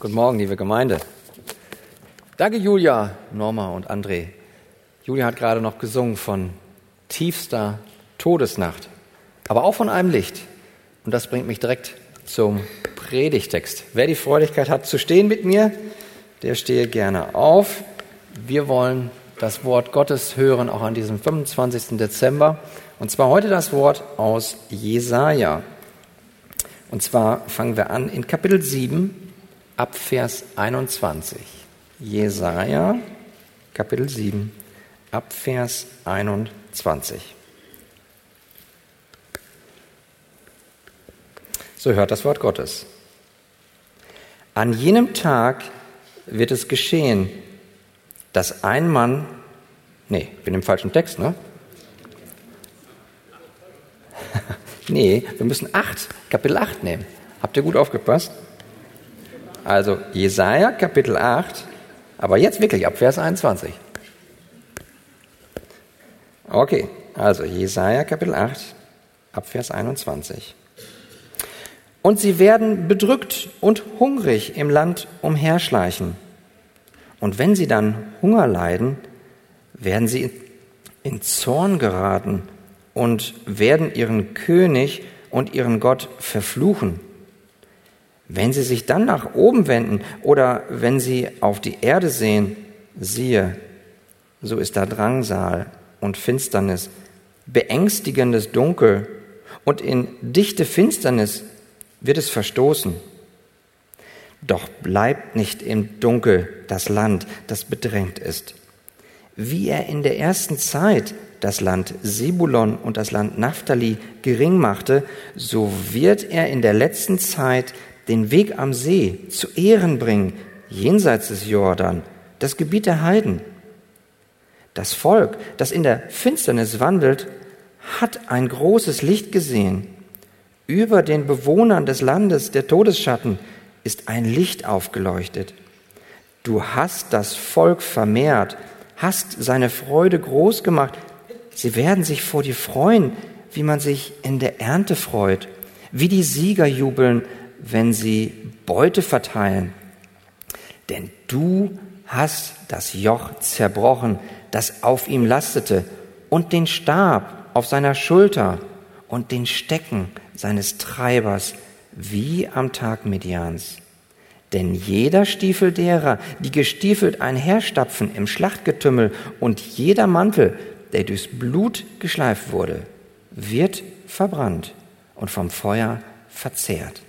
Guten Morgen, liebe Gemeinde. Danke, Julia, Norma und André. Julia hat gerade noch gesungen von tiefster Todesnacht, aber auch von einem Licht. Und das bringt mich direkt zum Predigtext. Wer die Freudigkeit hat zu stehen mit mir, der stehe gerne auf. Wir wollen das Wort Gottes hören, auch an diesem 25. Dezember. Und zwar heute das Wort aus Jesaja. Und zwar fangen wir an in Kapitel 7, ab Vers 21. Jesaja, Kapitel 7, ab Vers 21. So hört das Wort Gottes. An jenem Tag wird es geschehen, dass ein Mann, nee, ich bin im falschen Text, ne? nee, wir müssen 8, Kapitel 8 nehmen. Habt ihr gut aufgepasst? Also Jesaja Kapitel 8, aber jetzt wirklich ab Vers 21. Okay, also Jesaja Kapitel 8, ab Vers 21. Und sie werden bedrückt und hungrig im Land umherschleichen. Und wenn sie dann Hunger leiden, werden sie in Zorn geraten und werden ihren König und ihren Gott verfluchen. Wenn sie sich dann nach oben wenden oder wenn sie auf die Erde sehen, siehe, so ist da Drangsal und Finsternis, beängstigendes Dunkel und in dichte Finsternis wird es verstoßen. Doch bleibt nicht im Dunkel das Land, das bedrängt ist. Wie er in der ersten Zeit das Land Sibulon und das Land Naphtali gering machte, so wird er in der letzten Zeit den Weg am See zu Ehren bringen, jenseits des Jordan, das Gebiet der Heiden. Das Volk, das in der Finsternis wandelt, hat ein großes Licht gesehen. Über den Bewohnern des Landes der Todesschatten ist ein Licht aufgeleuchtet. Du hast das Volk vermehrt, hast seine Freude groß gemacht. Sie werden sich vor dir freuen, wie man sich in der Ernte freut, wie die Sieger jubeln, wenn sie Beute verteilen. Denn du hast das Joch zerbrochen, das auf ihm lastete, und den Stab auf seiner Schulter und den Stecken seines Treibers, wie am Tag Medians. Denn jeder Stiefel derer, die gestiefelt einherstapfen im Schlachtgetümmel, und jeder Mantel, der durchs Blut geschleift wurde, wird verbrannt und vom Feuer verzehrt.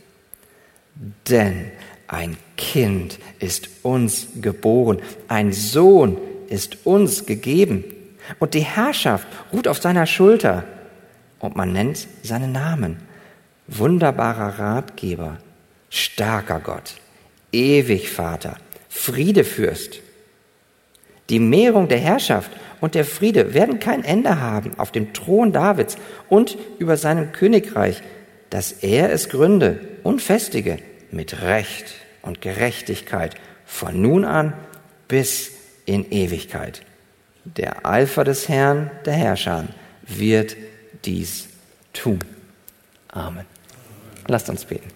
Denn ein Kind ist uns geboren, ein Sohn ist uns gegeben und die Herrschaft ruht auf seiner Schulter und man nennt seinen Namen. Wunderbarer Ratgeber, starker Gott, ewig Vater, Friedefürst. Die Mehrung der Herrschaft und der Friede werden kein Ende haben auf dem Thron Davids und über seinem Königreich, dass er es gründe und festige mit Recht und Gerechtigkeit von nun an bis in Ewigkeit. Der Eifer des Herrn, der Herrscher, wird dies tun. Amen. Lasst uns beten.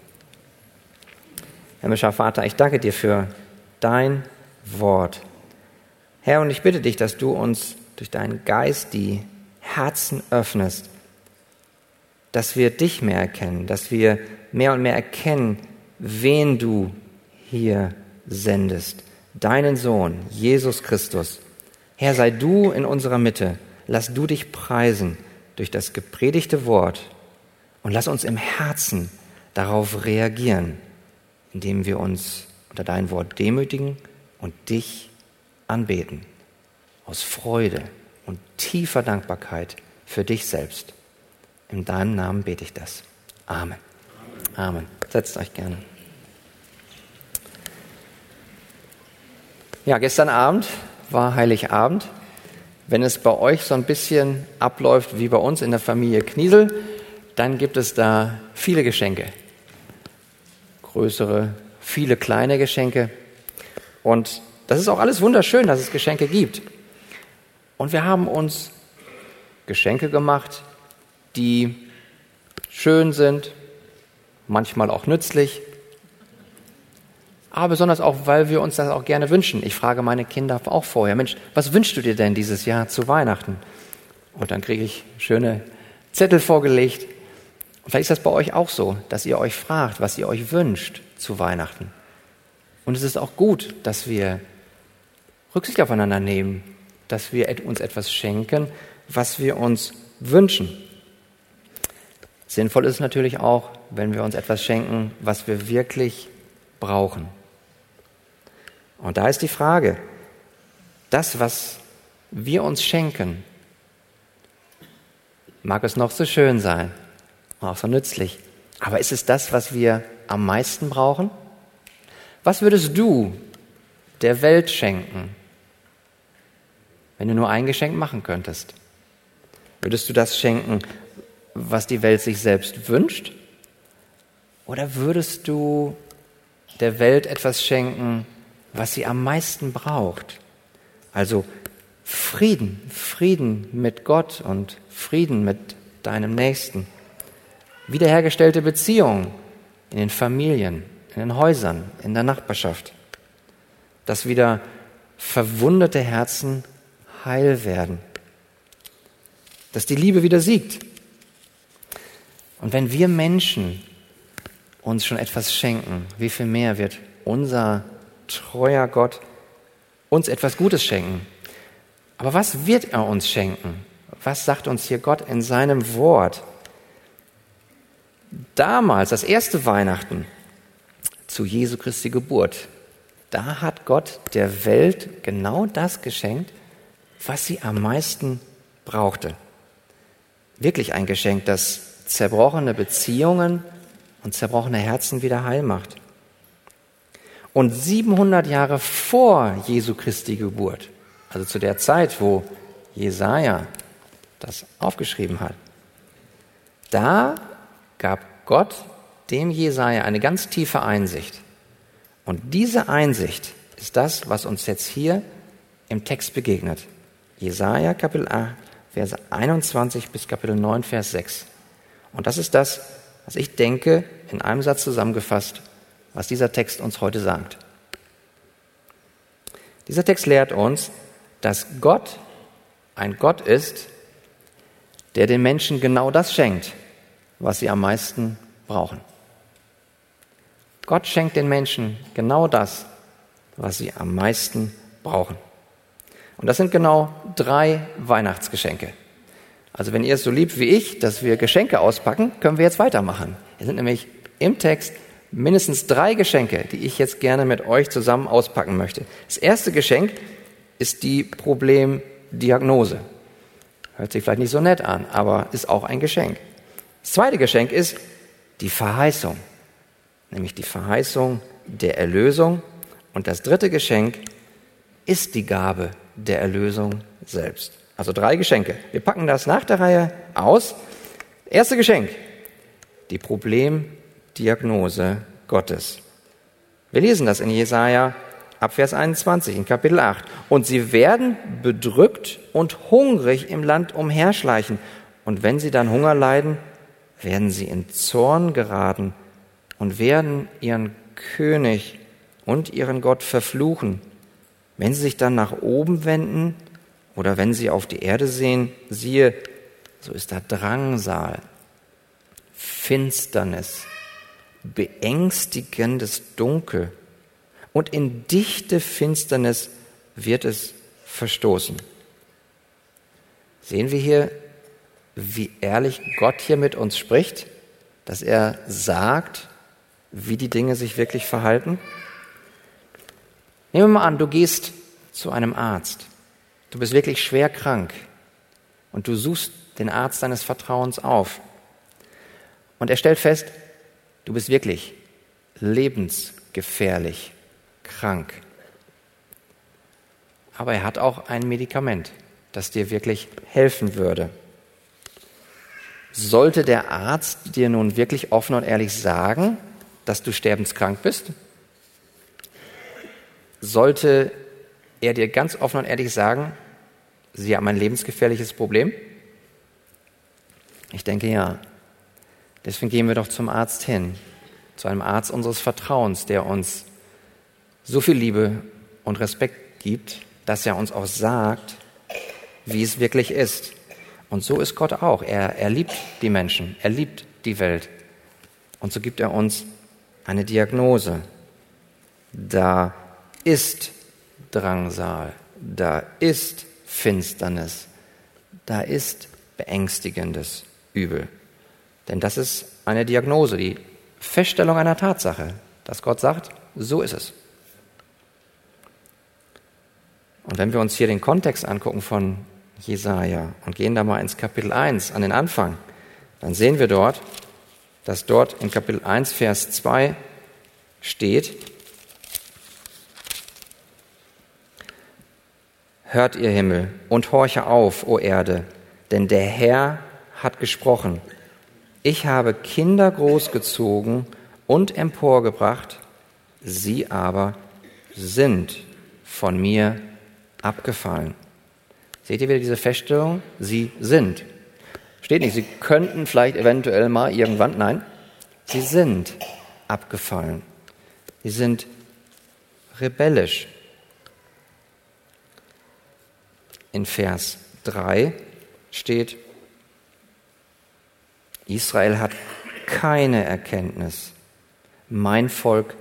Himmlischer Vater, ich danke dir für dein Wort. Herr, und ich bitte dich, dass du uns durch deinen Geist die Herzen öffnest, dass wir dich mehr erkennen, dass wir mehr und mehr erkennen, wen du hier sendest. Deinen Sohn, Jesus Christus. Herr, sei du in unserer Mitte. Lass du dich preisen durch das gepredigte Wort und lass uns im Herzen darauf reagieren, indem wir uns unter dein Wort demütigen und dich anbeten. Aus Freude und tiefer Dankbarkeit für dich selbst. In deinem Namen bete ich das. Amen. Amen. Setzt euch gerne. Ja, gestern Abend war Heiligabend. Wenn es bei euch so ein bisschen abläuft wie bei uns in der Familie Kniesel, dann gibt es da viele Geschenke. Größere, viele kleine Geschenke. Und das ist auch alles wunderschön, dass es Geschenke gibt. Und wir haben uns Geschenke gemacht, die schön sind, manchmal auch nützlich. aber besonders auch, weil wir uns das auch gerne wünschen. Ich frage meine Kinder auch vorher, Mensch, was wünschst du dir denn dieses Jahr zu Weihnachten? Und dann kriege ich schöne Zettel vorgelegt. Und vielleicht ist das bei euch auch so, dass ihr euch fragt, was ihr euch wünscht zu Weihnachten. Und es ist auch gut, dass wir Rücksicht aufeinander nehmen, dass wir uns etwas schenken, was wir uns wünschen. Sinnvoll ist natürlich auch, wenn wir uns etwas schenken, was wir wirklich brauchen. Und da ist die Frage, das, was wir uns schenken, mag es noch so schön sein, auch so nützlich, aber ist es das, was wir am meisten brauchen? Was würdest du der Welt schenken, wenn du nur ein Geschenk machen könntest? Würdest du das schenken, was die Welt sich selbst wünscht? Oder würdest du der Welt etwas schenken, was sie am meisten braucht? Also Frieden, Frieden mit Gott und Frieden mit deinem Nächsten. Wiederhergestellte Beziehungen in den Familien, in den Häusern, in der Nachbarschaft. Dass wieder verwundete Herzen heil werden. Dass die Liebe wieder siegt. Und wenn wir Menschen uns schon etwas schenken, wie viel mehr wird unser treuer Gott uns etwas Gutes schenken? Aber was wird er uns schenken? Was sagt uns hier Gott in seinem Wort? Damals, das erste Weihnachten zu Jesu Christi Geburt, da hat Gott der Welt genau das geschenkt, was sie am meisten brauchte. Wirklich ein Geschenk, das zerbrochene Beziehungen und zerbrochene Herzen wieder heil macht. Und 700 Jahre vor Jesu Christi Geburt, also zu der Zeit, wo Jesaja das aufgeschrieben hat, da gab Gott dem Jesaja eine ganz tiefe Einsicht. Und diese Einsicht ist das, was uns jetzt hier im Text begegnet. Jesaja Kapitel 8, Verse 21 bis Kapitel 9, Vers 6. Und das ist das, was ich denke, in einem Satz zusammengefasst, was dieser Text uns heute sagt. Dieser Text lehrt uns, dass Gott ein Gott ist, der den Menschen genau das schenkt, was sie am meisten brauchen. Gott schenkt den Menschen genau das, was sie am meisten brauchen. Und das sind genau drei Weihnachtsgeschenke. Also wenn ihr es so liebt wie ich, dass wir Geschenke auspacken, können wir jetzt weitermachen. Es sind nämlich im Text mindestens drei Geschenke, die ich jetzt gerne mit euch zusammen auspacken möchte. Das erste Geschenk ist die Problemdiagnose. Hört sich vielleicht nicht so nett an, aber ist auch ein Geschenk. Das zweite Geschenk ist die Verheißung, nämlich die Verheißung der Erlösung. Und das dritte Geschenk ist die Gabe der Erlösung selbst. Also drei Geschenke. Wir packen das nach der Reihe aus. Erste Geschenk, die Problemdiagnose Gottes. Wir lesen das in Jesaja ab Vers 21 in Kapitel 8. Und sie werden bedrückt und hungrig im Land umherschleichen. Und wenn sie dann Hunger leiden, werden sie in Zorn geraten und werden ihren König und ihren Gott verfluchen. Wenn sie sich dann nach oben wenden oder wenn sie auf die Erde sehen, siehe, so ist da Drangsal, Finsternis, beängstigendes Dunkel und in dichte Finsternis wird es verstoßen. Sehen wir hier, wie ehrlich Gott hier mit uns spricht, dass er sagt, wie die Dinge sich wirklich verhalten? Nehmen wir mal an, du gehst zu einem Arzt. Du bist wirklich schwer krank und du suchst den Arzt deines Vertrauens auf. Und er stellt fest, du bist wirklich lebensgefährlich krank. Aber er hat auch ein Medikament, das dir wirklich helfen würde. Sollte der Arzt dir nun wirklich offen und ehrlich sagen, dass du sterbenskrank bist? Sollte er dir ganz offen und ehrlich sagen, Sie haben ein lebensgefährliches Problem? Ich denke ja. Deswegen gehen wir doch zum Arzt hin, zu einem Arzt unseres Vertrauens, der uns so viel Liebe und Respekt gibt, dass er uns auch sagt, wie es wirklich ist. Und so ist Gott auch. Er, er liebt die Menschen, er liebt die Welt. Und so gibt er uns eine Diagnose. Da ist Drangsal, da ist Finsternis, da ist beängstigendes Übel. Denn das ist eine Diagnose, die Feststellung einer Tatsache, dass Gott sagt, so ist es. Und wenn wir uns hier den Kontext angucken von Jesaja und gehen da mal ins Kapitel 1 an den Anfang, dann sehen wir dort, dass dort in Kapitel 1, Vers 2 steht, Hört ihr Himmel und horche auf, o Erde, denn der Herr hat gesprochen. Ich habe Kinder großgezogen und emporgebracht, sie aber sind von mir abgefallen. Seht ihr wieder diese Feststellung? Sie sind. Steht nicht, sie könnten vielleicht eventuell mal irgendwann. Nein, sie sind abgefallen. Sie sind rebellisch. In Vers 3 steht, Israel hat keine Erkenntnis. Mein Volk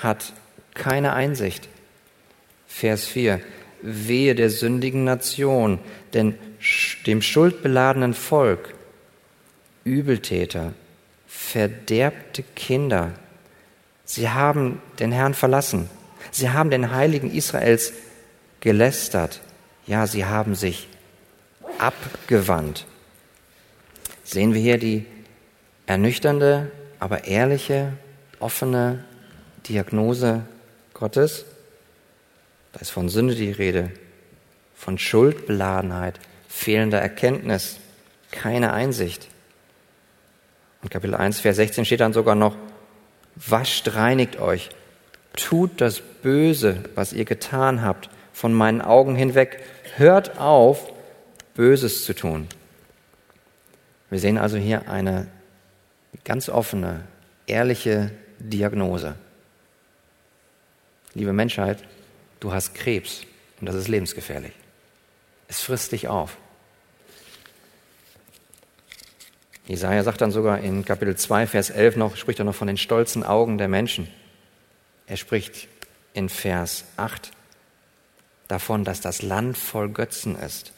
hat keine Einsicht. Vers 4. Wehe der sündigen Nation, denn dem schuldbeladenen Volk, Übeltäter, verderbte Kinder, sie haben den Herrn verlassen, sie haben den Heiligen Israels gelästert, ja, sie haben sich abgewandt. Sehen wir hier die ernüchternde, aber ehrliche, offene Diagnose Gottes? Da ist von Sünde die Rede, von Schuldbeladenheit, fehlender Erkenntnis, keine Einsicht. Und Kapitel 1, Vers 16 steht dann sogar noch, wascht, reinigt euch, tut das Böse, was ihr getan habt, von meinen Augen hinweg, hört auf, Böses zu tun. Wir sehen also hier eine ganz offene, ehrliche Diagnose. Liebe Menschheit, du hast Krebs und das ist lebensgefährlich. Es frisst dich auf. Jesaja sagt dann sogar in Kapitel 2, Vers 11 noch, spricht er noch von den stolzen Augen der Menschen. Er spricht in Vers 8 davon, dass das Land voll Götzen ist.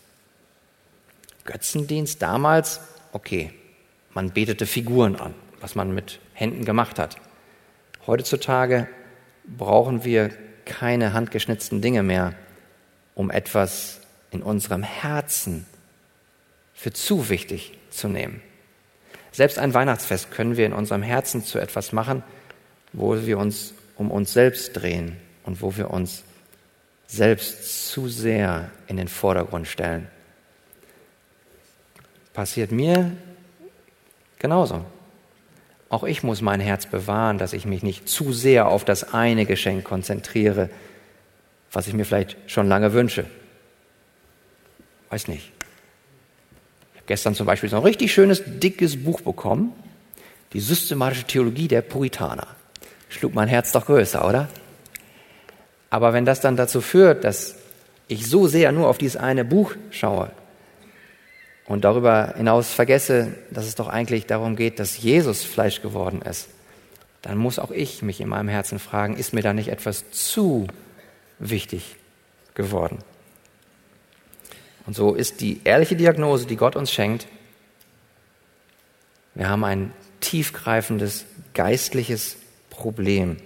Götzendienst damals, okay, man betete Figuren an, was man mit Händen gemacht hat. Heutzutage brauchen wir keine handgeschnitzten Dinge mehr, um etwas in unserem Herzen für zu wichtig zu nehmen. Selbst ein Weihnachtsfest können wir in unserem Herzen zu etwas machen, wo wir uns um uns selbst drehen und wo wir uns selbst zu sehr in den Vordergrund stellen. Passiert mir genauso. Auch ich muss mein Herz bewahren, dass ich mich nicht zu sehr auf das eine Geschenk konzentriere, was ich mir vielleicht schon lange wünsche. Weiß nicht. Ich habe gestern zum Beispiel so ein richtig schönes, dickes Buch bekommen, die systematische Theologie der Puritaner. Schlug mein Herz doch größer, oder? Aber wenn das dann dazu führt, dass ich so sehr nur auf dieses eine Buch schaue, und darüber hinaus vergesse, dass es doch eigentlich darum geht, dass Jesus Fleisch geworden ist, dann muss auch ich mich in meinem Herzen fragen, ist mir da nicht etwas zu wichtig geworden? Und so ist die ehrliche Diagnose, die Gott uns schenkt, wir haben ein tiefgreifendes geistliches Problem.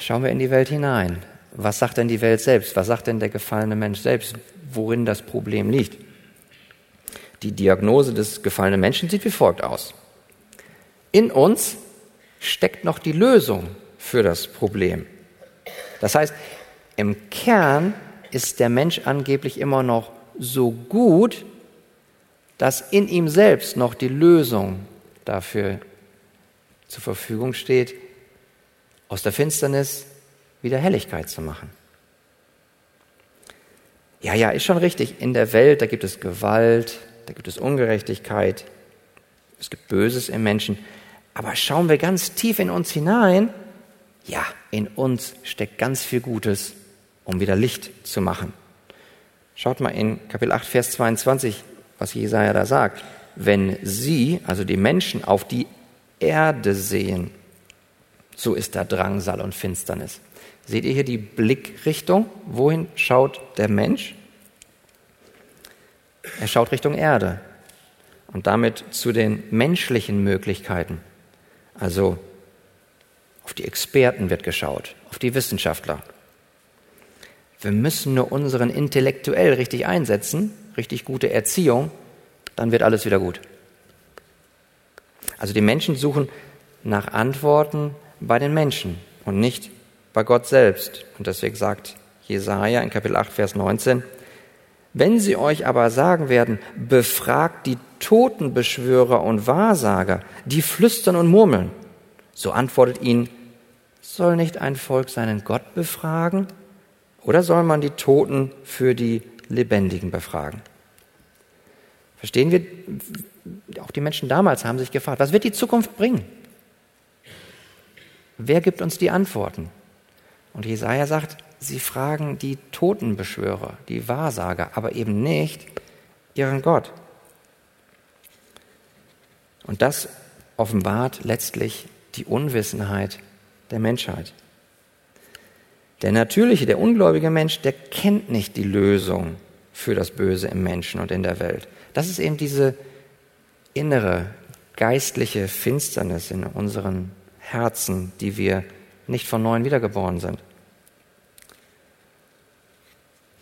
Schauen wir in die Welt hinein. Was sagt denn die Welt selbst? Was sagt denn der gefallene Mensch selbst? worin das Problem liegt. Die Diagnose des gefallenen Menschen sieht wie folgt aus. In uns steckt noch die Lösung für das Problem. Das heißt, im Kern ist der Mensch angeblich immer noch so gut, dass in ihm selbst noch die Lösung dafür zur Verfügung steht, aus der Finsternis wieder Helligkeit zu machen. Ja, ja, ist schon richtig. In der Welt, da gibt es Gewalt, da gibt es Ungerechtigkeit, es gibt Böses im Menschen. Aber schauen wir ganz tief in uns hinein, ja, in uns steckt ganz viel Gutes, um wieder Licht zu machen. Schaut mal in Kapitel 8, Vers 22, was Jesaja da sagt. Wenn sie, also die Menschen, auf die Erde sehen, so ist da Drangsal und Finsternis. Seht ihr hier die Blickrichtung? Wohin schaut der Mensch? Er schaut Richtung Erde und damit zu den menschlichen Möglichkeiten. Also auf die Experten wird geschaut, auf die Wissenschaftler. Wir müssen nur unseren intellektuell richtig einsetzen, richtig gute Erziehung, dann wird alles wieder gut. Also die Menschen suchen nach Antworten bei den Menschen und nicht bei Gott selbst. Und deswegen sagt Jesaja in Kapitel 8, Vers 19, wenn sie euch aber sagen werden, befragt die Totenbeschwörer und Wahrsager, die flüstern und murmeln, so antwortet ihnen, soll nicht ein Volk seinen Gott befragen? Oder soll man die Toten für die Lebendigen befragen? Verstehen wir? Auch die Menschen damals haben sich gefragt, was wird die Zukunft bringen? Wer gibt uns die Antworten? Und Jesaja sagt, sie fragen die Totenbeschwörer, die Wahrsager, aber eben nicht ihren Gott. Und das offenbart letztlich die Unwissenheit der Menschheit. Der natürliche, der ungläubige Mensch, der kennt nicht die Lösung für das Böse im Menschen und in der Welt. Das ist eben diese innere geistliche Finsternis in unseren Herzen, die wir nicht von neuem wiedergeboren sind.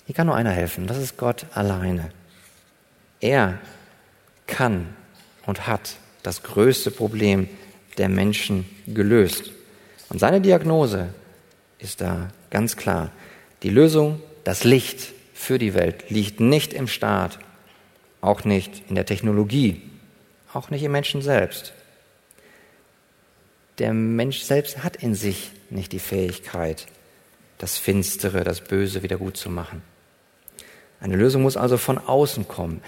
Hier kann nur einer helfen, das ist Gott alleine. Er kann und hat das größte Problem der Menschen gelöst. Und seine Diagnose ist da ganz klar. Die Lösung, das Licht für die Welt liegt nicht im Staat, auch nicht in der Technologie, auch nicht im Menschen selbst. Der Mensch selbst hat in sich nicht die Fähigkeit, das Finstere, das Böse wieder gut zu machen. Eine Lösung muss also von außen kommen.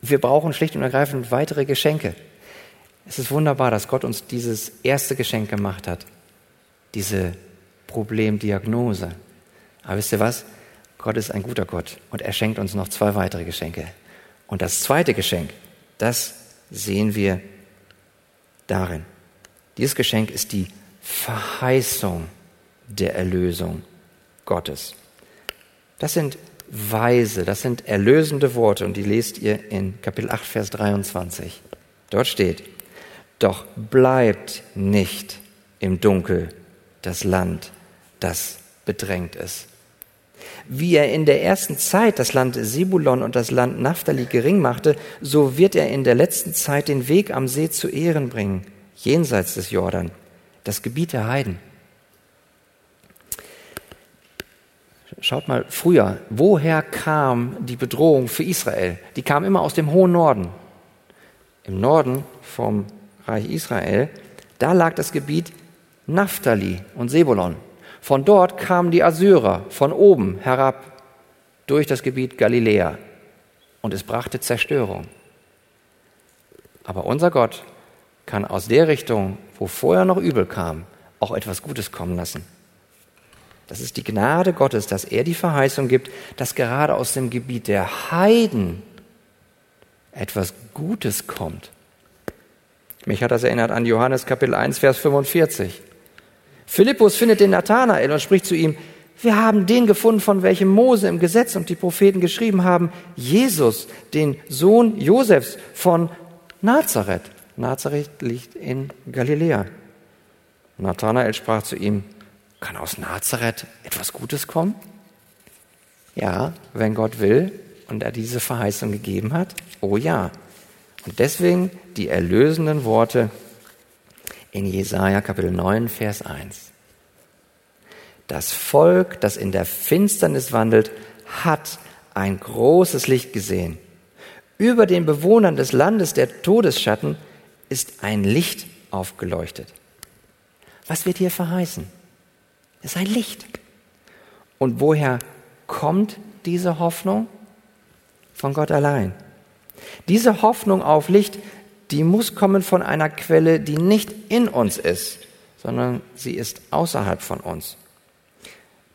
Wir brauchen schlicht und ergreifend weitere Geschenke. Es ist wunderbar, dass Gott uns dieses erste Geschenk gemacht hat, diese Problemdiagnose. Aber wisst ihr was? Gott ist ein guter Gott und er schenkt uns noch zwei weitere Geschenke. Und das zweite Geschenk, das sehen wir darin. Dieses Geschenk ist die Verheißung der Erlösung Gottes. Das sind weise, das sind erlösende Worte und die lest ihr in Kapitel 8, Vers 23. Dort steht, doch bleibt nicht im Dunkel das Land, das bedrängt ist. Wie er in der ersten Zeit das Land Sebulon und das Land Naphtali gering machte, so wird er in der letzten Zeit den Weg am See zu Ehren bringen, jenseits des Jordan, das Gebiet der Heiden. Schaut mal, früher, woher kam die Bedrohung für Israel? Die kam immer aus dem hohen Norden. Im Norden vom Reich Israel, da lag das Gebiet Naphtali und Sebulon. Von dort kamen die Assyrer von oben herab durch das Gebiet Galiläa und es brachte Zerstörung. Aber unser Gott kann aus der Richtung, wo vorher noch übel kam, auch etwas Gutes kommen lassen. Das ist die Gnade Gottes, dass er die Verheißung gibt, dass gerade aus dem Gebiet der Heiden etwas Gutes kommt. Mich hat das erinnert an Johannes Kapitel 1, Vers 45. Philippus findet den Nathanael und spricht zu ihm, wir haben den gefunden, von welchem Mose im Gesetz und die Propheten geschrieben haben, Jesus, den Sohn Josefs von Nazareth. Nazareth liegt in Galiläa. Nathanael sprach zu ihm, kann aus Nazareth etwas Gutes kommen? Ja, wenn Gott will und er diese Verheißung gegeben hat, oh ja. Und deswegen die erlösenden Worte in Jesaja Kapitel 9, Vers 1. Das Volk, das in der Finsternis wandelt, hat ein großes Licht gesehen. Über den Bewohnern des Landes der Todesschatten ist ein Licht aufgeleuchtet. Was wird hier verheißen? Es ist ein Licht. Und woher kommt diese Hoffnung? Von Gott allein. Diese Hoffnung auf Licht, die muss kommen von einer Quelle, die nicht in uns ist, sondern sie ist außerhalb von uns.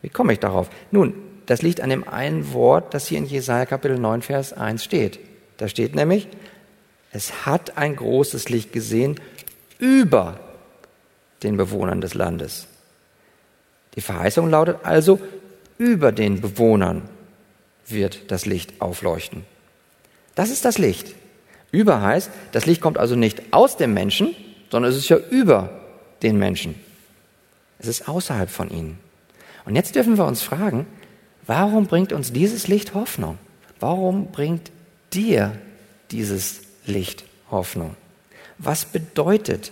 Wie komme ich darauf? Nun, das liegt an dem einen Wort, das hier in Jesaja Kapitel 9, Vers 1 steht. Da steht nämlich, es hat ein großes Licht gesehen über den Bewohnern des Landes. Die Verheißung lautet also, über den Bewohnern wird das Licht aufleuchten. Das ist das Licht. Über heißt, das Licht kommt also nicht aus dem Menschen, sondern es ist ja über den Menschen. Es ist außerhalb von ihnen. Und jetzt dürfen wir uns fragen, warum bringt uns dieses Licht Hoffnung? Warum bringt dir dieses Licht Hoffnung? Was bedeutet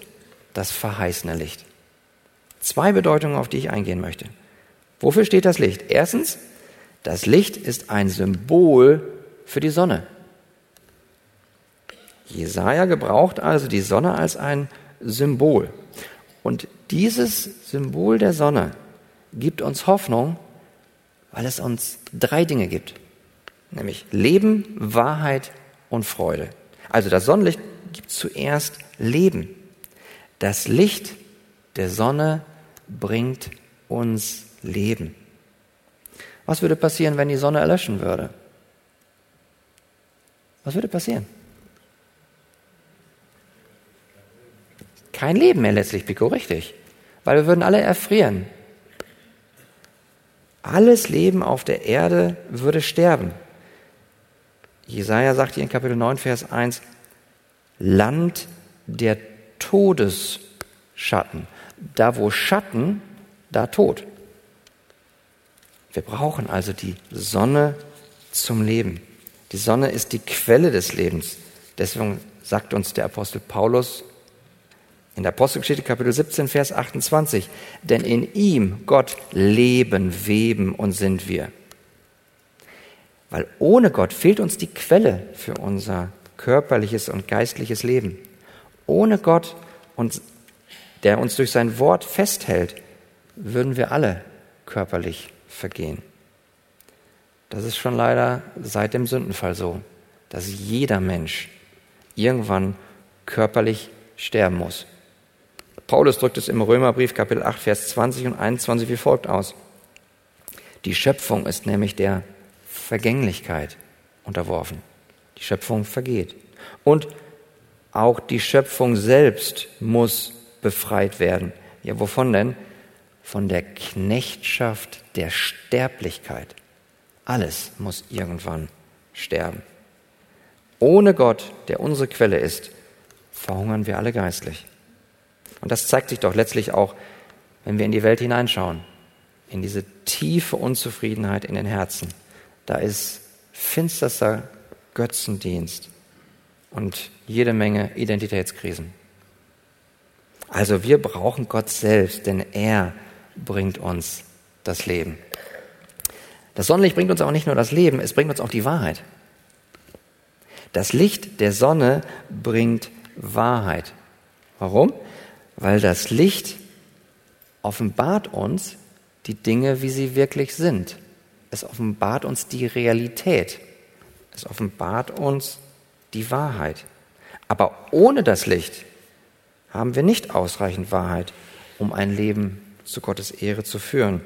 das verheißene Licht? Zwei Bedeutungen, auf die ich eingehen möchte. Wofür steht das Licht? Erstens, das Licht ist ein Symbol für die Sonne. Jesaja gebraucht also die Sonne als ein Symbol. Und dieses Symbol der Sonne gibt uns Hoffnung, weil es uns drei Dinge gibt. Nämlich Leben, Wahrheit und Freude. Also das Sonnenlicht gibt zuerst Leben. Das Licht der Sonne bringt uns Leben. Was würde passieren, wenn die Sonne erlöschen würde? Was würde passieren? Kein Leben mehr letztlich, Pico, richtig. Weil wir würden alle erfrieren. Alles Leben auf der Erde würde sterben. Jesaja sagt hier in Kapitel 9, Vers 1, Land der Todesschatten. Da wo Schatten, da Tod. Wir brauchen also die Sonne zum Leben. Die Sonne ist die Quelle des Lebens. Deswegen sagt uns der Apostel Paulus in der Apostelgeschichte Kapitel 17, Vers 28, denn in ihm, Gott, leben, weben und sind wir. Weil ohne Gott fehlt uns die Quelle für unser körperliches und geistliches Leben. Ohne Gott, und der uns durch sein Wort festhält, würden wir alle körperlich vergehen. Das ist schon leider seit dem Sündenfall so, dass jeder Mensch irgendwann körperlich sterben muss. Paulus drückt es im Römerbrief Kapitel 8, Vers 20 und 21 wie folgt aus. Die Schöpfung ist nämlich der Vergänglichkeit unterworfen. Die Schöpfung vergeht. Und auch die Schöpfung selbst muss befreit werden. Ja, wovon denn? Von der Knechtschaft der Sterblichkeit. Alles muss irgendwann sterben. Ohne Gott, der unsere Quelle ist, verhungern wir alle geistlich. Und das zeigt sich doch letztlich auch, wenn wir in die Welt hineinschauen, in diese tiefe Unzufriedenheit in den Herzen. Da ist finsterster Götzendienst und jede Menge Identitätskrisen. Also wir brauchen Gott selbst, denn er bringt uns das Leben. Das Sonnenlicht bringt uns aber nicht nur das Leben, es bringt uns auch die Wahrheit. Das Licht der Sonne bringt Wahrheit. Warum? weil das Licht offenbart uns die Dinge, wie sie wirklich sind. Es offenbart uns die Realität. Es offenbart uns die Wahrheit. Aber ohne das Licht haben wir nicht ausreichend Wahrheit, um ein Leben zu Gottes Ehre zu führen.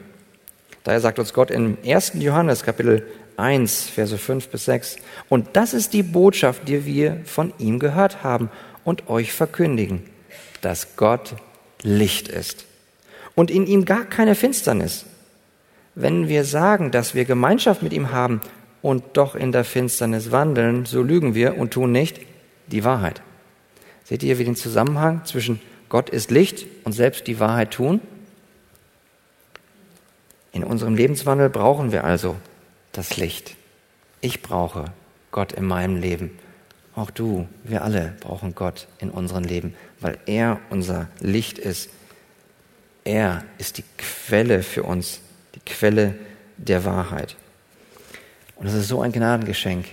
Daher sagt uns Gott in 1. Johannes Kapitel 1, Verse 5 bis 6, und das ist die Botschaft, die wir von ihm gehört haben und euch verkündigen dass Gott Licht ist und in ihm gar keine Finsternis. Wenn wir sagen, dass wir Gemeinschaft mit ihm haben und doch in der Finsternis wandeln, so lügen wir und tun nicht die Wahrheit. Seht ihr, wie den Zusammenhang zwischen Gott ist Licht und selbst die Wahrheit tun? In unserem Lebenswandel brauchen wir also das Licht. Ich brauche Gott in meinem Leben. Auch du, wir alle brauchen Gott in unserem Leben, weil er unser Licht ist. Er ist die Quelle für uns, die Quelle der Wahrheit. Und es ist so ein Gnadengeschenk,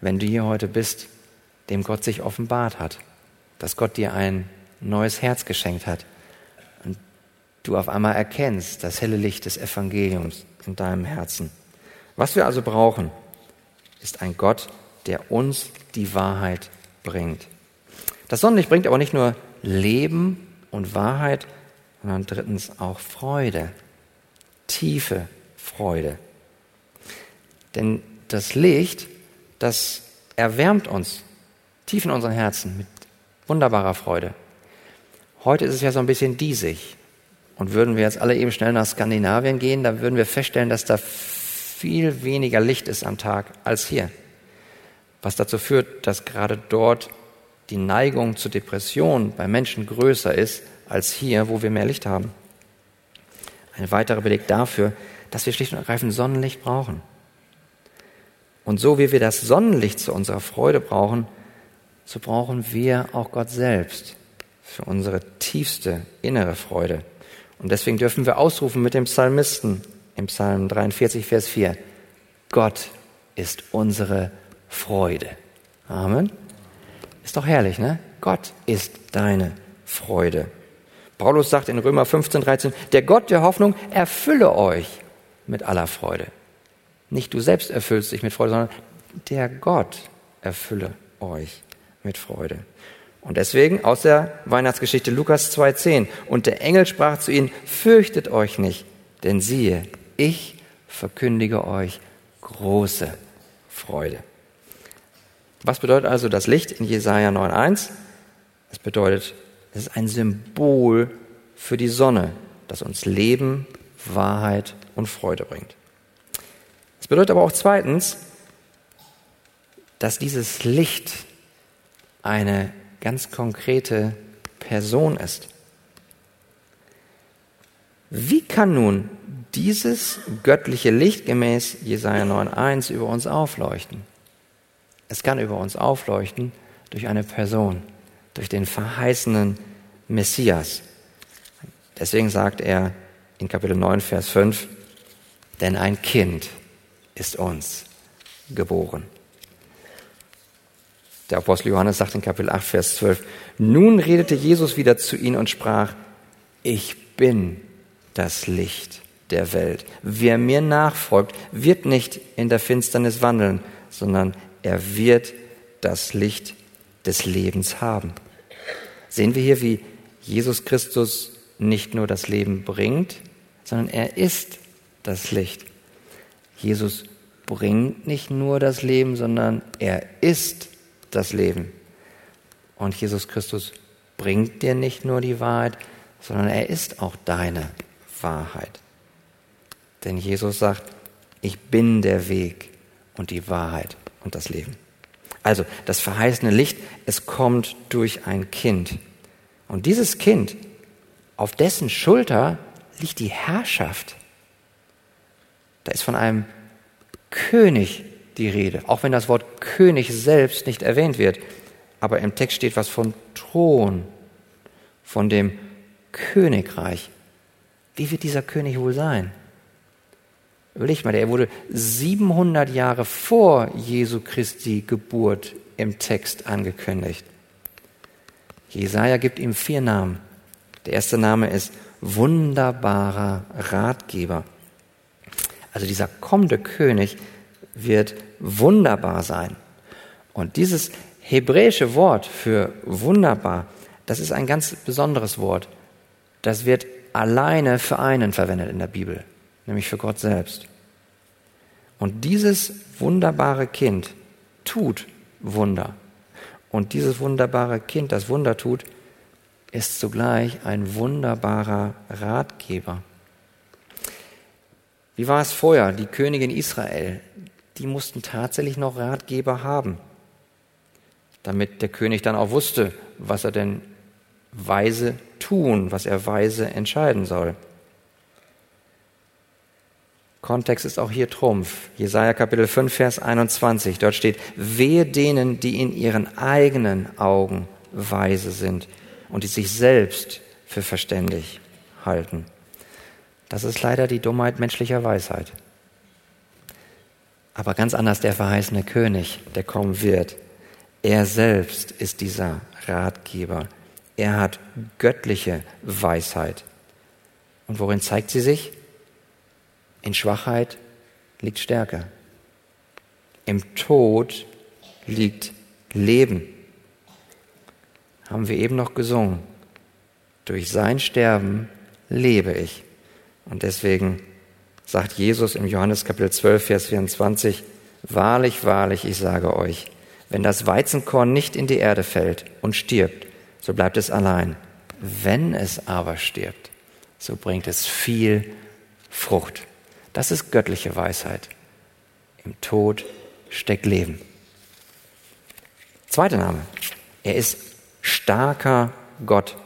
wenn du hier heute bist, dem Gott sich offenbart hat, dass Gott dir ein neues Herz geschenkt hat und du auf einmal erkennst das helle Licht des Evangeliums in deinem Herzen. Was wir also brauchen, ist ein Gott, der uns die Wahrheit bringt. Das Sonnenlicht bringt aber nicht nur Leben und Wahrheit, sondern drittens auch Freude, tiefe Freude. Denn das Licht, das erwärmt uns tief in unseren Herzen mit wunderbarer Freude. Heute ist es ja so ein bisschen diesig. Und würden wir jetzt alle eben schnell nach Skandinavien gehen, dann würden wir feststellen, dass da viel weniger Licht ist am Tag als hier. Was dazu führt, dass gerade dort die Neigung zur Depression bei Menschen größer ist als hier, wo wir mehr Licht haben. Ein weiterer Beleg dafür, dass wir schlicht und ergreifend Sonnenlicht brauchen. Und so wie wir das Sonnenlicht zu unserer Freude brauchen, so brauchen wir auch Gott selbst für unsere tiefste innere Freude. Und deswegen dürfen wir ausrufen mit dem Psalmisten im Psalm 43, Vers 4. Gott ist unsere Freude. Amen. Ist doch herrlich, ne? Gott ist deine Freude. Paulus sagt in Römer 15, 13, der Gott der Hoffnung erfülle euch mit aller Freude. Nicht du selbst erfüllst dich mit Freude, sondern der Gott erfülle euch mit Freude. Und deswegen aus der Weihnachtsgeschichte Lukas 2.10. Und der Engel sprach zu ihnen, fürchtet euch nicht, denn siehe, ich verkündige euch große Freude. Was bedeutet also das Licht in Jesaja 9.1? Es bedeutet, es ist ein Symbol für die Sonne, das uns Leben, Wahrheit und Freude bringt. Es bedeutet aber auch zweitens, dass dieses Licht eine ganz konkrete Person ist. Wie kann nun dieses göttliche Licht gemäß Jesaja 9,1 über uns aufleuchten? Es kann über uns aufleuchten durch eine Person, durch den verheißenen Messias. Deswegen sagt er in Kapitel 9, Vers 5, denn ein Kind ist uns geboren. Der Apostel Johannes sagt in Kapitel 8, Vers 12, nun redete Jesus wieder zu ihnen und sprach, ich bin das Licht der Welt. Wer mir nachfolgt, wird nicht in der Finsternis wandeln, sondern er wird das Licht des Lebens haben. Sehen wir hier, wie Jesus Christus nicht nur das Leben bringt, sondern er ist das Licht. Jesus bringt nicht nur das Leben, sondern er ist das Leben. Und Jesus Christus bringt dir nicht nur die Wahrheit, sondern er ist auch deine Wahrheit. Denn Jesus sagt, ich bin der Weg und die Wahrheit und das Leben. Also das verheißene Licht, es kommt durch ein Kind. Und dieses Kind, auf dessen Schulter liegt die Herrschaft. Da ist von einem König die Rede, auch wenn das Wort König selbst nicht erwähnt wird. Aber im Text steht was von Thron, von dem Königreich. Wie wird dieser König wohl sein? Überlegt mal, er wurde 700 Jahre vor Jesu Christi Geburt im Text angekündigt. Jesaja gibt ihm vier Namen. Der erste Name ist wunderbarer Ratgeber. Also dieser kommende König wird wunderbar sein. Und dieses hebräische Wort für wunderbar, das ist ein ganz besonderes Wort. Das wird alleine für einen verwendet in der Bibel, nämlich für Gott selbst. Und dieses wunderbare Kind tut Wunder. Und dieses wunderbare Kind, das Wunder tut, ist zugleich ein wunderbarer Ratgeber. Wie war es vorher? Die Königin Israel, die mussten tatsächlich noch Ratgeber haben, damit der König dann auch wusste, was er denn weise tun, was er weise entscheiden soll. Kontext ist auch hier Trumpf. Jesaja Kapitel 5, Vers 21. Dort steht, wehe denen, die in ihren eigenen Augen weise sind und die sich selbst für verständig halten. Das ist leider die Dummheit menschlicher Weisheit. Aber ganz anders der verheißene König, der kommen wird. Er selbst ist dieser Ratgeber. Er hat göttliche Weisheit. Und worin zeigt sie sich? In Schwachheit liegt Stärke. Im Tod liegt Leben. Haben wir eben noch gesungen. Durch sein Sterben lebe ich. Und deswegen sagt Jesus im Johannes Kapitel 12, Vers 24, Wahrlich, wahrlich, ich sage euch, wenn das Weizenkorn nicht in die Erde fällt und stirbt, so bleibt es allein. Wenn es aber stirbt, so bringt es viel Frucht. Das ist göttliche Weisheit. Im Tod steckt Leben. Zweiter Name. Er ist starker Gott.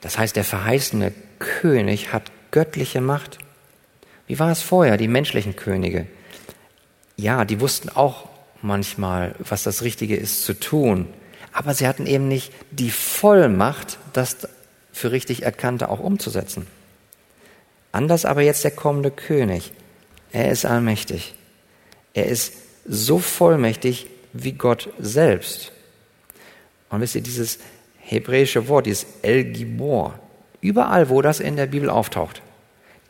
Das heißt, der verheißene König hat göttliche Macht. Wie war es vorher, die menschlichen Könige? Ja, die wussten auch manchmal, was das Richtige ist zu tun, aber sie hatten eben nicht die Vollmacht, das für richtig Erkannte auch umzusetzen. Anders aber jetzt der kommende König. Er ist allmächtig. Er ist so vollmächtig wie Gott selbst. Und wisst ihr, dieses hebräische Wort, dieses El Gibor, überall, wo das in der Bibel auftaucht,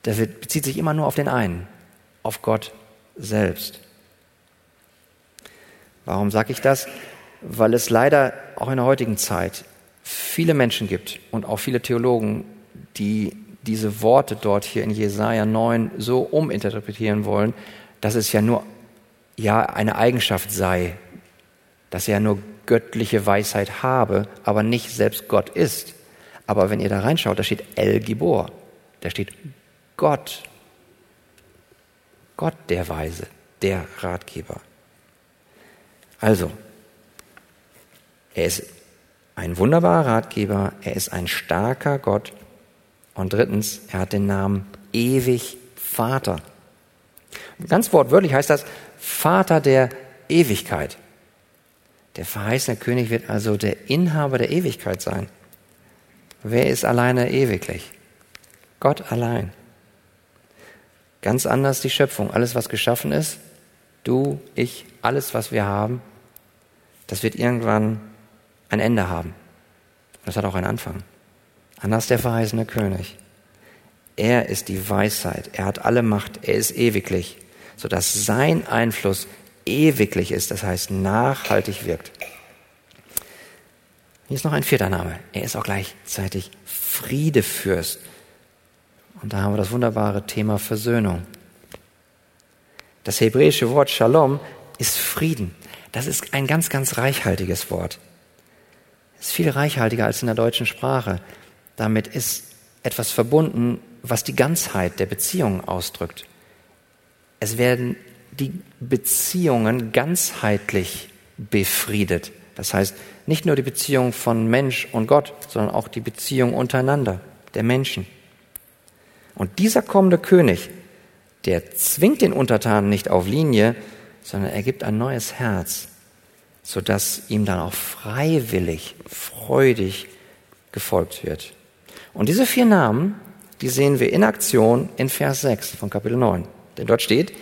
das bezieht sich immer nur auf den einen, auf Gott selbst. Warum sage ich das? Weil es leider auch in der heutigen Zeit viele Menschen gibt und auch viele Theologen, die diese Worte dort hier in Jesaja 9 so uminterpretieren wollen, dass es ja nur ja eine Eigenschaft sei, dass er nur göttliche Weisheit habe, aber nicht selbst Gott ist. Aber wenn ihr da reinschaut, da steht El Gibor, da steht Gott, Gott der Weise, der Ratgeber. Also, er ist ein wunderbarer Ratgeber, er ist ein starker Gott und drittens, er hat den Namen ewig Vater. Ganz wortwörtlich heißt das Vater der Ewigkeit. Der verheißene König wird also der Inhaber der Ewigkeit sein. Wer ist alleine ewiglich? Gott allein. Ganz anders die Schöpfung. Alles, was geschaffen ist, du, ich, alles, was wir haben, das wird irgendwann ein Ende haben. Das hat auch einen Anfang. Anders der verheißene König. Er ist die Weisheit. Er hat alle Macht. Er ist ewiglich, sodass sein Einfluss ewiglich ist, das heißt nachhaltig wirkt. Hier ist noch ein vierter Name. Er ist auch gleichzeitig Friedefürst. Und da haben wir das wunderbare Thema Versöhnung. Das hebräische Wort Shalom ist Frieden. Das ist ein ganz, ganz reichhaltiges Wort. Es ist viel reichhaltiger als in der deutschen Sprache. Damit ist etwas verbunden, was die Ganzheit der Beziehung ausdrückt. Es werden die Beziehungen ganzheitlich befriedet. Das heißt, nicht nur die Beziehung von Mensch und Gott, sondern auch die Beziehung untereinander, der Menschen. Und dieser kommende König, der zwingt den Untertanen nicht auf Linie, sondern er gibt ein neues Herz, sodass ihm dann auch freiwillig, freudig gefolgt wird. Und diese vier Namen, die sehen wir in Aktion in Vers 6 von Kapitel 9. Denn dort steht,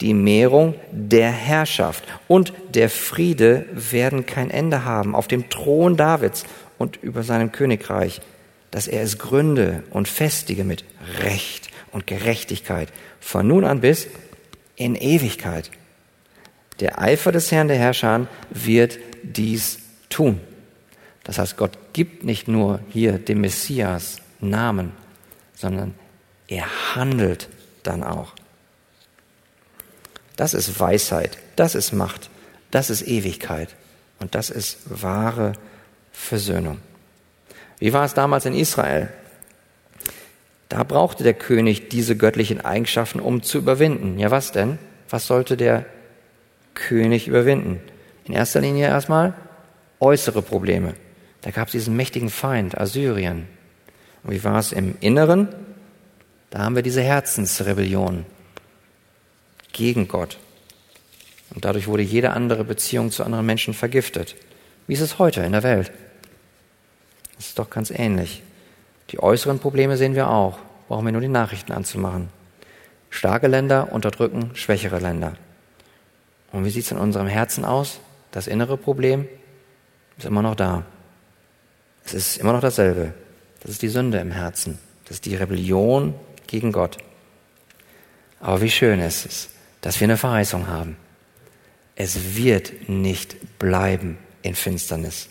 die Mehrung der Herrschaft und der Friede werden kein Ende haben auf dem Thron Davids und über seinem Königreich, dass er es gründe und festige mit Recht und Gerechtigkeit von nun an bis in Ewigkeit. Der Eifer des Herrn der Herrscher wird dies tun. Das heißt, Gott gibt nicht nur hier dem Messias Namen, sondern er handelt dann auch. Das ist Weisheit, das ist Macht, das ist Ewigkeit und das ist wahre Versöhnung. Wie war es damals in Israel? Da brauchte der König diese göttlichen Eigenschaften, um zu überwinden. Ja, was denn? Was sollte der König überwinden? In erster Linie erstmal äußere Probleme. Da gab es diesen mächtigen Feind, Assyrien. Und wie war es im Inneren? Da haben wir diese Herzensrebellion gegen Gott. Und dadurch wurde jede andere Beziehung zu anderen Menschen vergiftet. Wie ist es heute in der Welt? Das ist doch ganz ähnlich. Die äußeren Probleme sehen wir auch. Brauchen wir nur die Nachrichten anzumachen. Starke Länder unterdrücken schwächere Länder. Und wie sieht es in unserem Herzen aus? Das innere Problem ist immer noch da. Es ist immer noch dasselbe. Das ist die Sünde im Herzen. Das ist die Rebellion gegen Gott. Aber wie schön ist es, dass wir eine Verheißung haben. Es wird nicht bleiben in Finsternis.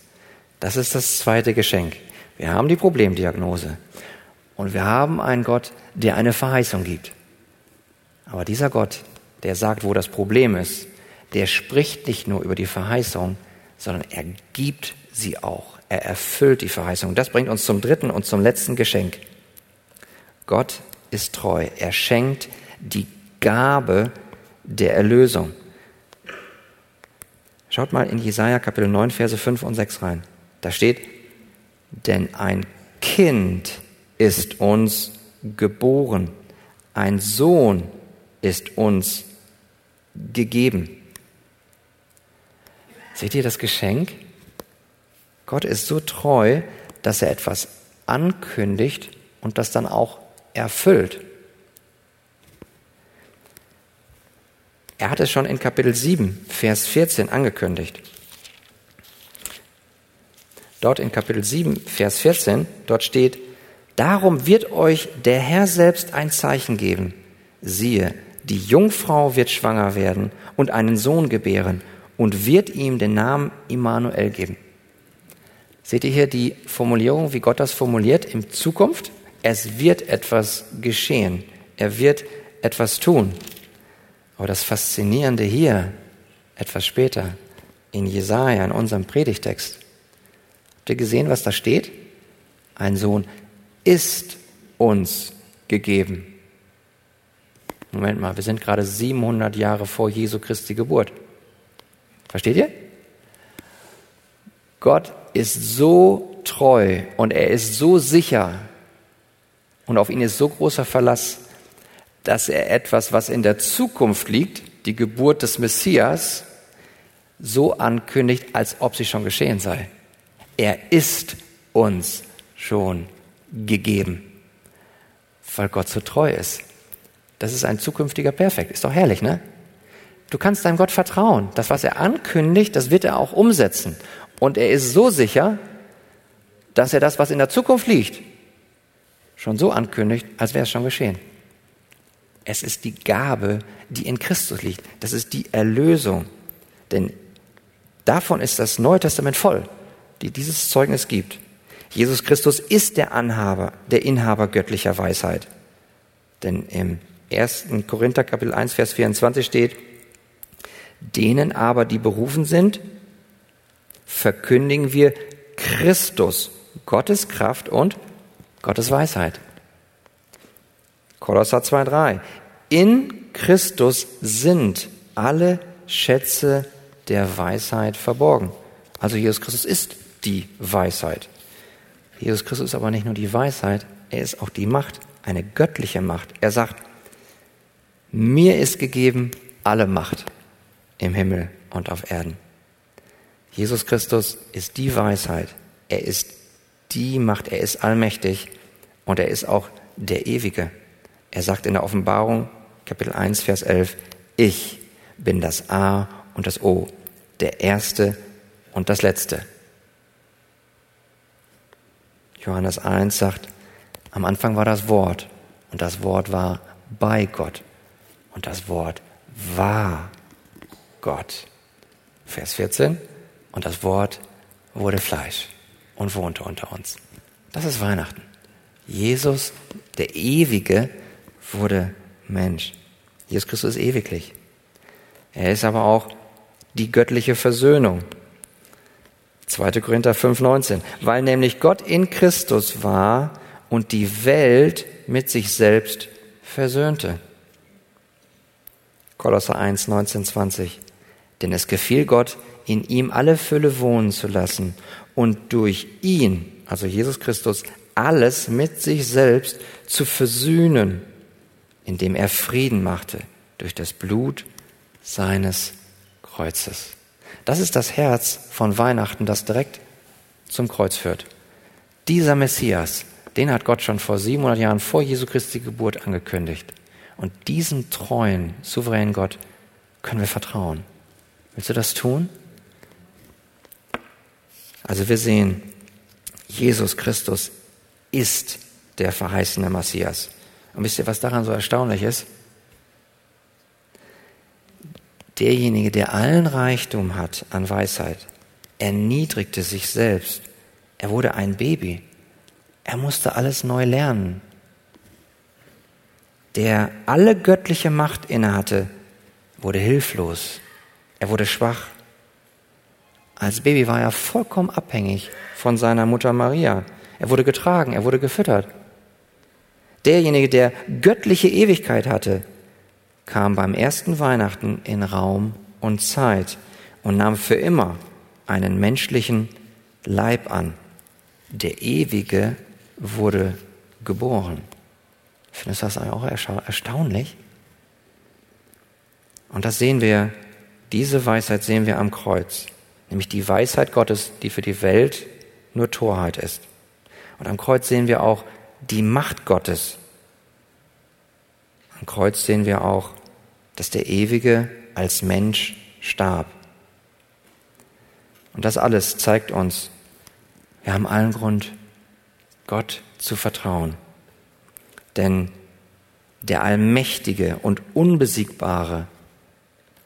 Das ist das zweite Geschenk. Wir haben die Problemdiagnose. Und wir haben einen Gott, der eine Verheißung gibt. Aber dieser Gott, der sagt, wo das Problem ist, der spricht nicht nur über die Verheißung, sondern er gibt sie auch. Er erfüllt die Verheißung. Das bringt uns zum dritten und zum letzten Geschenk. Gott ist treu. Er schenkt die Gabe der Erlösung. Schaut mal in Jesaja Kapitel 9, Verse 5 und 6 rein. Da steht, denn ein Kind ist uns geboren, ein Sohn ist uns gegeben. Seht ihr das Geschenk? Gott ist so treu, dass er etwas ankündigt und das dann auch erfüllt. Er hat es schon in Kapitel 7, Vers 14 angekündigt. Dort in Kapitel 7, Vers 14, dort steht, Darum wird euch der Herr selbst ein Zeichen geben. Siehe, die Jungfrau wird schwanger werden und einen Sohn gebären und wird ihm den Namen Immanuel geben. Seht ihr hier die Formulierung, wie Gott das formuliert in Zukunft? Es wird etwas geschehen. Er wird etwas tun. Aber das Faszinierende hier, etwas später, in Jesaja, in unserem Predigtext, habt ihr gesehen, was da steht? Ein Sohn ist uns gegeben. Moment mal, wir sind gerade 700 Jahre vor Jesu Christi Geburt. Versteht ihr? Gott ist so treu und er ist so sicher und auf ihn ist so großer Verlass, dass er etwas, was in der Zukunft liegt, die Geburt des Messias, so ankündigt, als ob sie schon geschehen sei. Er ist uns schon gegeben, weil Gott so treu ist. Das ist ein zukünftiger Perfekt. Ist doch herrlich, ne? Du kannst deinem Gott vertrauen. Das, was er ankündigt, das wird er auch umsetzen. Und er ist so sicher, dass er das, was in der Zukunft liegt, schon so ankündigt, als wäre es schon geschehen. Es ist die Gabe, die in Christus liegt. Das ist die Erlösung. Denn davon ist das Neue Testament voll, die dieses Zeugnis gibt. Jesus Christus ist der Anhaber, der Inhaber göttlicher Weisheit. Denn im 1. Korinther Kapitel 1, Vers 24 steht, denen aber, die berufen sind, verkündigen wir Christus, Gottes Kraft und Gottes Weisheit. Kolosser 2,3. In Christus sind alle Schätze der Weisheit verborgen. Also Jesus Christus ist die Weisheit. Jesus Christus ist aber nicht nur die Weisheit, er ist auch die Macht, eine göttliche Macht. Er sagt, mir ist gegeben alle Macht im Himmel und auf Erden. Jesus Christus ist die Weisheit, er ist die Macht, er ist allmächtig und er ist auch der Ewige. Er sagt in der Offenbarung, Kapitel 1, Vers 11, ich bin das A und das O, der Erste und das Letzte. Johannes 1 sagt, am Anfang war das Wort und das Wort war bei Gott und das Wort war Gott. Vers 14, und das Wort wurde Fleisch und wohnte unter uns. Das ist Weihnachten. Jesus, der Ewige, wurde Mensch. Jesus Christus ist ewiglich. Er ist aber auch die göttliche Versöhnung. 2. Korinther 5,19. Weil nämlich Gott in Christus war und die Welt mit sich selbst versöhnte. Kolosser 1, 19, 20. Denn es gefiel Gott, in ihm alle Fülle wohnen zu lassen und durch ihn, also Jesus Christus, alles mit sich selbst zu versöhnen, indem er Frieden machte durch das Blut seines Kreuzes. Das ist das Herz von Weihnachten, das direkt zum Kreuz führt. Dieser Messias, den hat Gott schon vor 700 Jahren vor Jesu Christi Geburt angekündigt. Und diesem treuen, souveränen Gott können wir vertrauen. Willst du das tun? Also wir sehen, Jesus Christus ist der verheißene Messias. Und wisst ihr, was daran so erstaunlich ist? Derjenige, der allen Reichtum hat an Weisheit, erniedrigte sich selbst. Er wurde ein Baby. Er musste alles neu lernen. Der alle göttliche Macht innehatte, wurde hilflos. Er wurde schwach. Als Baby war er vollkommen abhängig von seiner Mutter Maria. Er wurde getragen, er wurde gefüttert. Derjenige, der göttliche Ewigkeit hatte, kam beim ersten Weihnachten in Raum und Zeit und nahm für immer einen menschlichen Leib an. Der Ewige wurde geboren. Findest du das auch erstaunlich? Und das sehen wir, diese Weisheit sehen wir am Kreuz, nämlich die Weisheit Gottes, die für die Welt nur Torheit ist. Und am Kreuz sehen wir auch die Macht Gottes. Am Kreuz sehen wir auch, dass der Ewige als Mensch starb. Und das alles zeigt uns, wir haben allen Grund, Gott zu vertrauen. Denn der Allmächtige und Unbesiegbare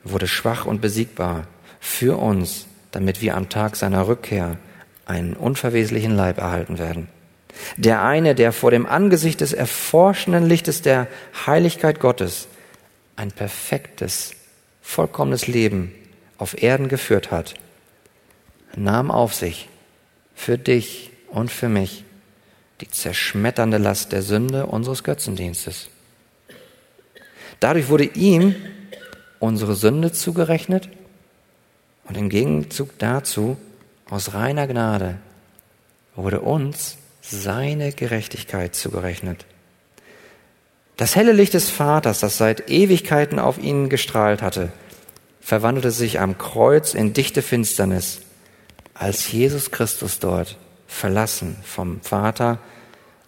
wurde schwach und besiegbar für uns, damit wir am Tag seiner Rückkehr einen unverweslichen Leib erhalten werden. Der eine, der vor dem Angesicht des erforschenden Lichtes der Heiligkeit Gottes ein perfektes, vollkommenes Leben auf Erden geführt hat, nahm auf sich für dich und für mich die zerschmetternde Last der Sünde unseres Götzendienstes. Dadurch wurde ihm unsere Sünde zugerechnet und im Gegenzug dazu, aus reiner Gnade, wurde uns seine Gerechtigkeit zugerechnet. Das helle Licht des Vaters, das seit Ewigkeiten auf ihn gestrahlt hatte, verwandelte sich am Kreuz in dichte Finsternis, als Jesus Christus dort, verlassen vom Vater,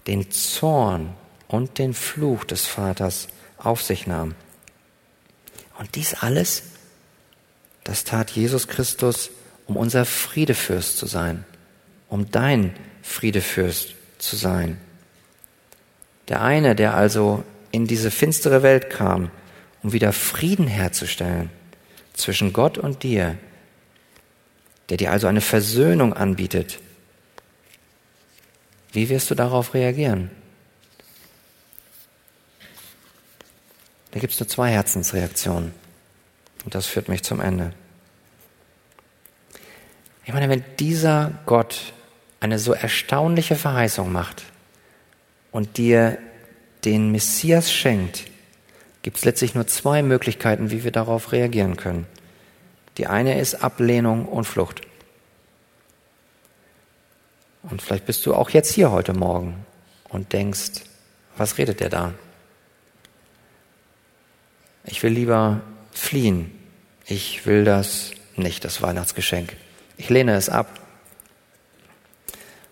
den Zorn und den Fluch des Vaters auf sich nahm. Und dies alles, das tat Jesus Christus, um unser Friedefürst zu sein, um dein Friedefürst zu sein. Der eine, der also in diese finstere Welt kam, um wieder Frieden herzustellen zwischen Gott und dir, der dir also eine Versöhnung anbietet. Wie wirst du darauf reagieren? Da gibt es nur zwei Herzensreaktionen. Und das führt mich zum Ende. Ich meine, wenn dieser Gott eine so erstaunliche Verheißung macht und dir den Messias schenkt, gibt es letztlich nur zwei Möglichkeiten, wie wir darauf reagieren können. Die eine ist Ablehnung und Flucht. Und vielleicht bist du auch jetzt hier heute Morgen und denkst, was redet der da? Ich will lieber fliehen. Ich will das nicht, das Weihnachtsgeschenk. Ich lehne es ab.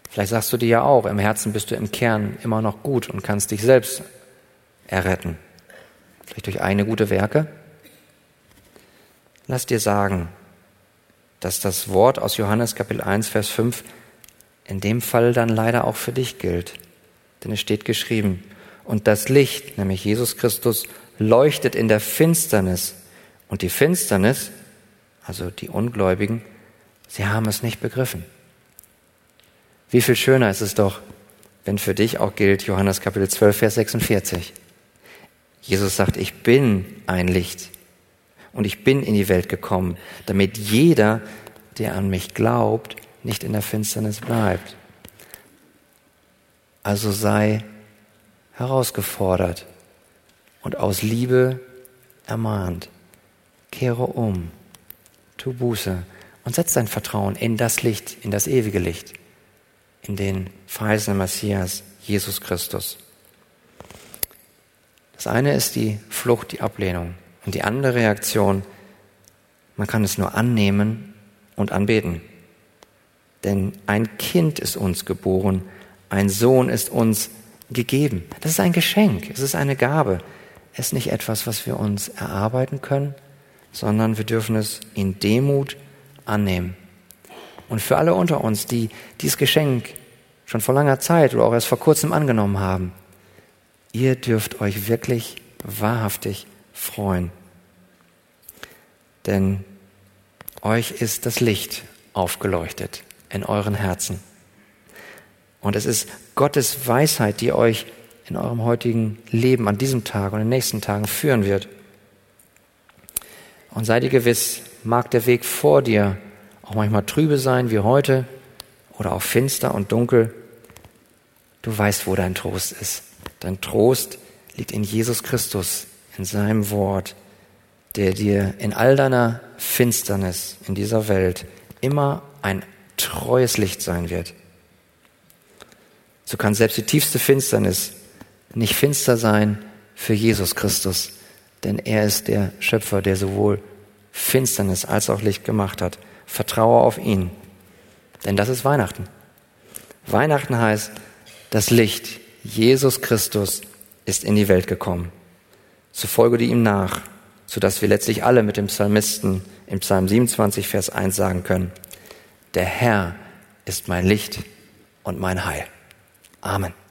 Vielleicht sagst du dir ja auch, im Herzen bist du im Kern immer noch gut und kannst dich selbst erretten. Vielleicht durch eigene gute Werke. Lass dir sagen, dass das Wort aus Johannes Kapitel 1, Vers 5 in dem Fall dann leider auch für dich gilt. Denn es steht geschrieben, und das Licht, nämlich Jesus Christus, leuchtet in der Finsternis. Und die Finsternis, also die Ungläubigen, sie haben es nicht begriffen. Wie viel schöner ist es doch, wenn für dich auch gilt Johannes Kapitel 12, Vers 46. Jesus sagt, ich bin ein Licht und ich bin in die Welt gekommen, damit jeder, der an mich glaubt, nicht in der Finsternis bleibt. Also sei herausgefordert und aus Liebe ermahnt. Kehre um, tu Buße und setz dein Vertrauen in das Licht, in das ewige Licht, in den verheißenen Messias, Jesus Christus. Das eine ist die Flucht, die Ablehnung. Und die andere Reaktion, man kann es nur annehmen und anbeten. Denn ein Kind ist uns geboren, ein Sohn ist uns gegeben. Das ist ein Geschenk, es ist eine Gabe. Es ist nicht etwas, was wir uns erarbeiten können, sondern wir dürfen es in Demut annehmen. Und für alle unter uns, die dieses Geschenk schon vor langer Zeit oder auch erst vor kurzem angenommen haben, ihr dürft euch wirklich wahrhaftig freuen. Denn euch ist das Licht aufgeleuchtet in euren Herzen. Und es ist Gottes Weisheit, die euch in eurem heutigen Leben an diesem Tag und in den nächsten Tagen führen wird. Und sei dir gewiss, mag der Weg vor dir auch manchmal trübe sein wie heute oder auch finster und dunkel. Du weißt, wo dein Trost ist. Dein Trost liegt in Jesus Christus, in seinem Wort, der dir in all deiner Finsternis in dieser Welt immer ein treues Licht sein wird. So kann selbst die tiefste Finsternis nicht finster sein für Jesus Christus, denn er ist der Schöpfer, der sowohl Finsternis als auch Licht gemacht hat. Vertraue auf ihn, denn das ist Weihnachten. Weihnachten heißt, das Licht, Jesus Christus, ist in die Welt gekommen. So folge die ihm nach, sodass wir letztlich alle mit dem Psalmisten im Psalm 27, Vers 1 sagen können, der Herr ist mein Licht und mein Heil. Amen.